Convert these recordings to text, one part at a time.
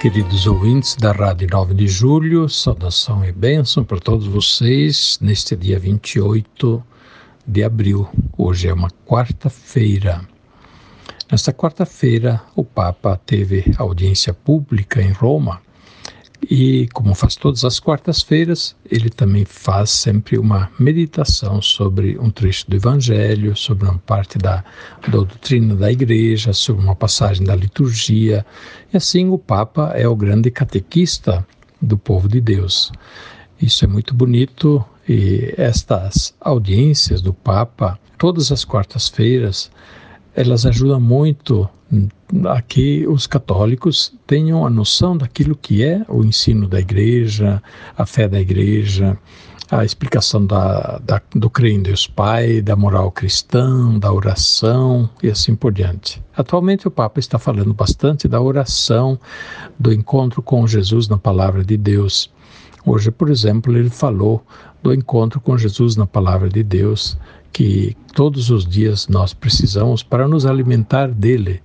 Queridos ouvintes da Rádio 9 de Julho, saudação e bênção para todos vocês neste dia 28 de abril. Hoje é uma quarta-feira. Nesta quarta-feira, o Papa teve audiência pública em Roma e, como faz todas as quartas-feiras, ele também faz sempre uma meditação sobre um trecho do Evangelho, sobre uma parte da, da doutrina da Igreja, sobre uma passagem da liturgia. E assim, o Papa é o grande catequista do povo de Deus. Isso é muito bonito e estas audiências do Papa, todas as quartas-feiras, elas ajudam muito a que os católicos tenham a noção daquilo que é o ensino da igreja, a fé da igreja, a explicação da, da, do crer em Deus Pai, da moral cristã, da oração e assim por diante. Atualmente o Papa está falando bastante da oração, do encontro com Jesus na palavra de Deus. Hoje, por exemplo, ele falou do encontro com Jesus na palavra de Deus, que todos os dias nós precisamos para nos alimentar dele.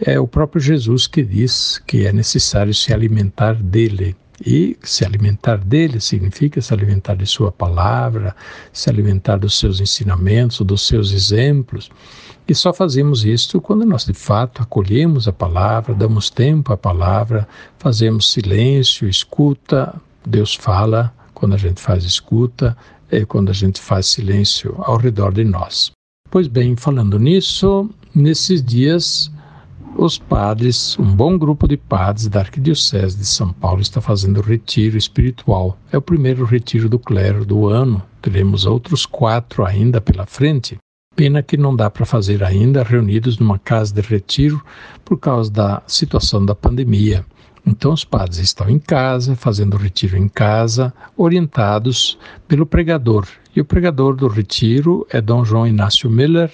É o próprio Jesus que diz que é necessário se alimentar dele. E se alimentar dele significa se alimentar de sua palavra, se alimentar dos seus ensinamentos, dos seus exemplos. E só fazemos isto quando nós de fato acolhemos a palavra, damos tempo à palavra, fazemos silêncio, escuta, Deus fala quando a gente faz escuta, é quando a gente faz silêncio ao redor de nós. Pois bem, falando nisso, nesses dias os padres, um bom grupo de padres da Arquidiocese de São Paulo está fazendo retiro espiritual. É o primeiro retiro do clero do ano. Teremos outros quatro ainda pela frente. Pena que não dá para fazer ainda reunidos numa casa de retiro por causa da situação da pandemia. Então, os padres estão em casa, fazendo o retiro em casa, orientados pelo pregador. E o pregador do retiro é Dom João Inácio Miller,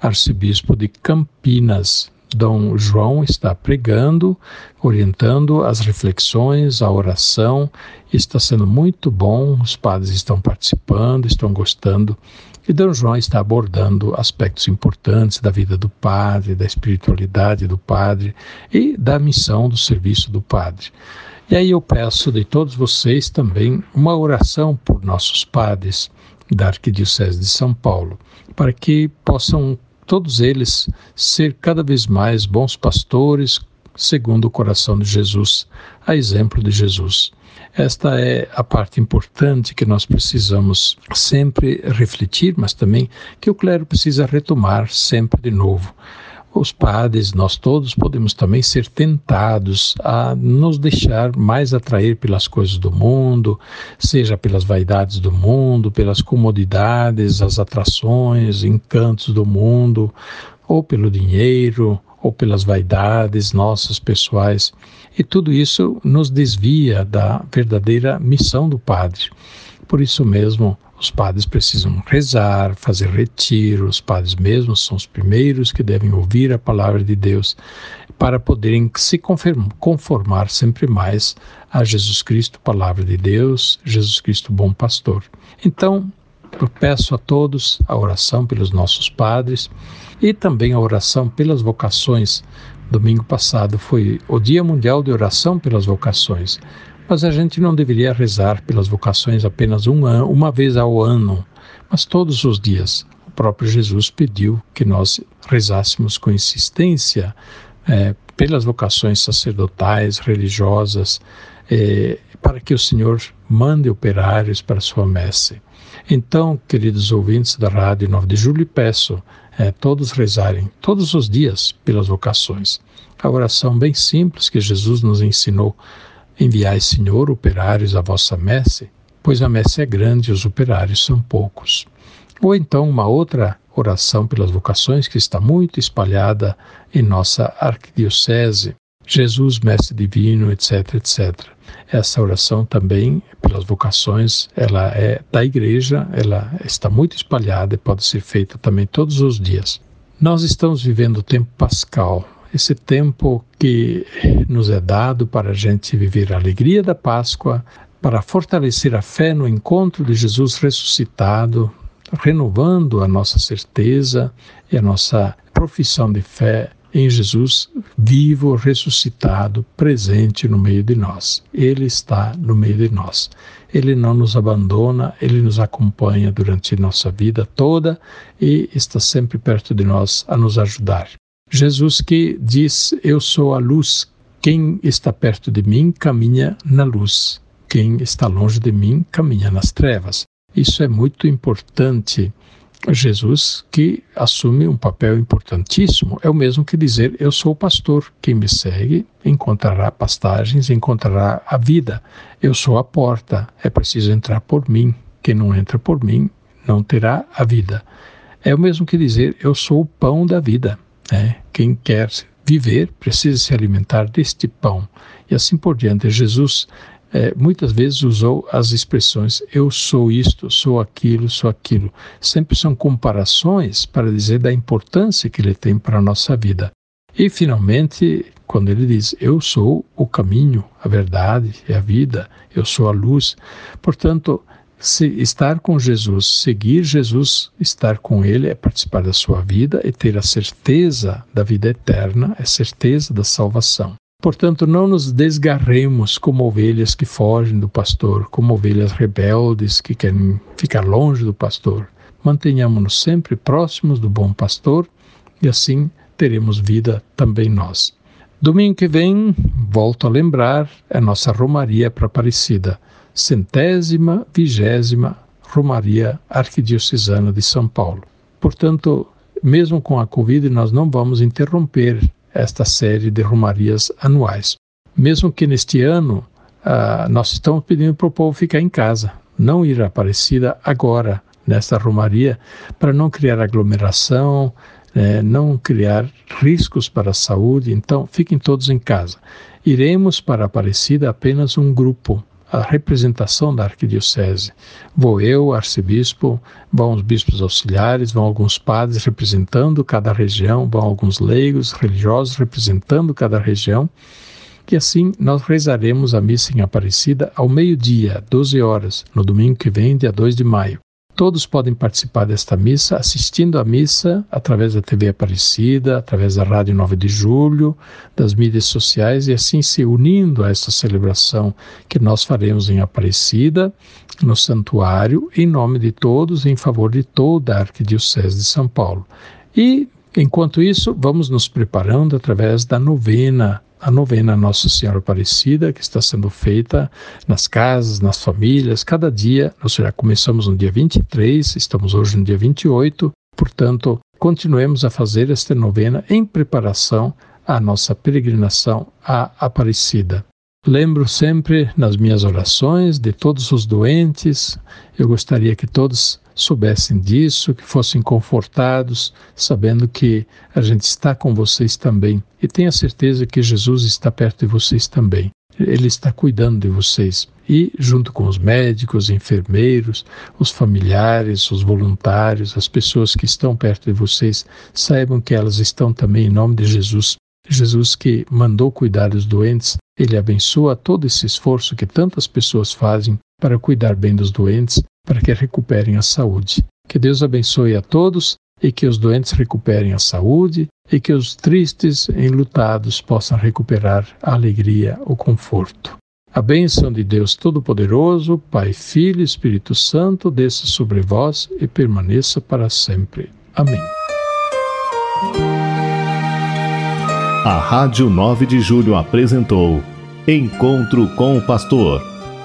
arcebispo de Campinas. Dom João está pregando, orientando as reflexões, a oração. Está sendo muito bom, os padres estão participando, estão gostando e D. João está abordando aspectos importantes da vida do padre, da espiritualidade do padre e da missão do serviço do padre. E aí eu peço de todos vocês também uma oração por nossos padres da Arquidiocese de São Paulo, para que possam todos eles ser cada vez mais bons pastores, segundo o coração de Jesus, a exemplo de Jesus. Esta é a parte importante que nós precisamos sempre refletir, mas também que o clero precisa retomar sempre de novo. Os padres, nós todos podemos também ser tentados a nos deixar mais atrair pelas coisas do mundo, seja pelas vaidades do mundo, pelas comodidades, as atrações, encantos do mundo, ou pelo dinheiro, ou pelas vaidades nossas pessoais. E tudo isso nos desvia da verdadeira missão do padre. Por isso mesmo, os padres precisam rezar, fazer retiro, os padres mesmos são os primeiros que devem ouvir a palavra de Deus para poderem se conformar sempre mais a Jesus Cristo, palavra de Deus, Jesus Cristo, bom pastor. Então, eu peço a todos a oração pelos nossos padres e também a oração pelas vocações. Domingo passado foi o Dia Mundial de Oração pelas Vocações, mas a gente não deveria rezar pelas vocações apenas um ano, uma vez ao ano, mas todos os dias. O próprio Jesus pediu que nós rezássemos com insistência é, pelas vocações sacerdotais, religiosas, é, para que o Senhor mande operários para a sua messe. Então, queridos ouvintes da Rádio 9 de Julho, peço é, todos rezarem todos os dias pelas vocações. A oração bem simples que Jesus nos ensinou: Enviai, Senhor, operários à vossa messe, pois a messe é grande e os operários são poucos. Ou então uma outra oração pelas vocações que está muito espalhada em nossa arquidiocese. Jesus, Mestre Divino, etc, etc. Essa oração também, pelas vocações, ela é da igreja, ela está muito espalhada e pode ser feita também todos os dias. Nós estamos vivendo o tempo pascal, esse tempo que nos é dado para a gente viver a alegria da Páscoa, para fortalecer a fé no encontro de Jesus ressuscitado, renovando a nossa certeza e a nossa profissão de fé em Jesus vivo, ressuscitado, presente no meio de nós. Ele está no meio de nós. Ele não nos abandona, ele nos acompanha durante nossa vida toda e está sempre perto de nós a nos ajudar. Jesus que diz: Eu sou a luz. Quem está perto de mim caminha na luz. Quem está longe de mim caminha nas trevas. Isso é muito importante. Jesus, que assume um papel importantíssimo, é o mesmo que dizer: Eu sou o pastor. Quem me segue encontrará pastagens, encontrará a vida. Eu sou a porta. É preciso entrar por mim. Quem não entra por mim não terá a vida. É o mesmo que dizer: Eu sou o pão da vida. Né? Quem quer viver precisa se alimentar deste pão. E assim por diante. Jesus é, muitas vezes usou as expressões eu sou isto, sou aquilo, sou aquilo. Sempre são comparações para dizer da importância que ele tem para a nossa vida. E finalmente, quando ele diz eu sou o caminho, a verdade e a vida, eu sou a luz. Portanto, se estar com Jesus, seguir Jesus, estar com Ele é participar da sua vida e ter a certeza da vida eterna, é certeza da salvação. Portanto, não nos desgarremos como ovelhas que fogem do pastor, como ovelhas rebeldes que querem ficar longe do pastor. Mantenhamos-nos sempre próximos do bom pastor e assim teremos vida também nós. Domingo que vem, volto a lembrar, é nossa Romaria para Aparecida centésima vigésima Romaria Arquidiocesana de São Paulo. Portanto, mesmo com a Covid, nós não vamos interromper esta série de Romarias anuais. Mesmo que neste ano uh, nós estamos pedindo para o povo ficar em casa, não ir à Aparecida agora, nesta Romaria, para não criar aglomeração, eh, não criar riscos para a saúde. Então, fiquem todos em casa. Iremos para a Aparecida apenas um grupo, a representação da arquidiocese. Vou eu, arcebispo, vão os bispos auxiliares, vão alguns padres representando cada região, vão alguns leigos religiosos representando cada região. E assim nós rezaremos a missa em Aparecida ao meio-dia, 12 horas, no domingo que vem, dia 2 de maio. Todos podem participar desta missa assistindo à missa através da TV Aparecida, através da Rádio 9 de Julho, das mídias sociais e assim se unindo a esta celebração que nós faremos em Aparecida, no santuário, em nome de todos, em favor de toda a Arquidiocese de São Paulo. E Enquanto isso, vamos nos preparando através da novena a novena Nossa Senhora Aparecida, que está sendo feita nas casas, nas famílias, cada dia. Nós já começamos no dia 23, estamos hoje no dia 28, portanto, continuemos a fazer esta novena em preparação à nossa peregrinação à Aparecida. Lembro sempre nas minhas orações de todos os doentes, eu gostaria que todos soubessem disso, que fossem confortados, sabendo que a gente está com vocês também. E tenha certeza que Jesus está perto de vocês também. Ele está cuidando de vocês. E, junto com os médicos, enfermeiros, os familiares, os voluntários, as pessoas que estão perto de vocês, saibam que elas estão também em nome de Jesus. Jesus que mandou cuidar dos doentes, ele abençoa todo esse esforço que tantas pessoas fazem para cuidar bem dos doentes para que recuperem a saúde. Que Deus abençoe a todos e que os doentes recuperem a saúde e que os tristes, enlutados, possam recuperar a alegria, o conforto. A bênção de Deus Todo-Poderoso, Pai, Filho e Espírito Santo, desça sobre vós e permaneça para sempre. Amém. A Rádio 9 de Julho apresentou Encontro com o Pastor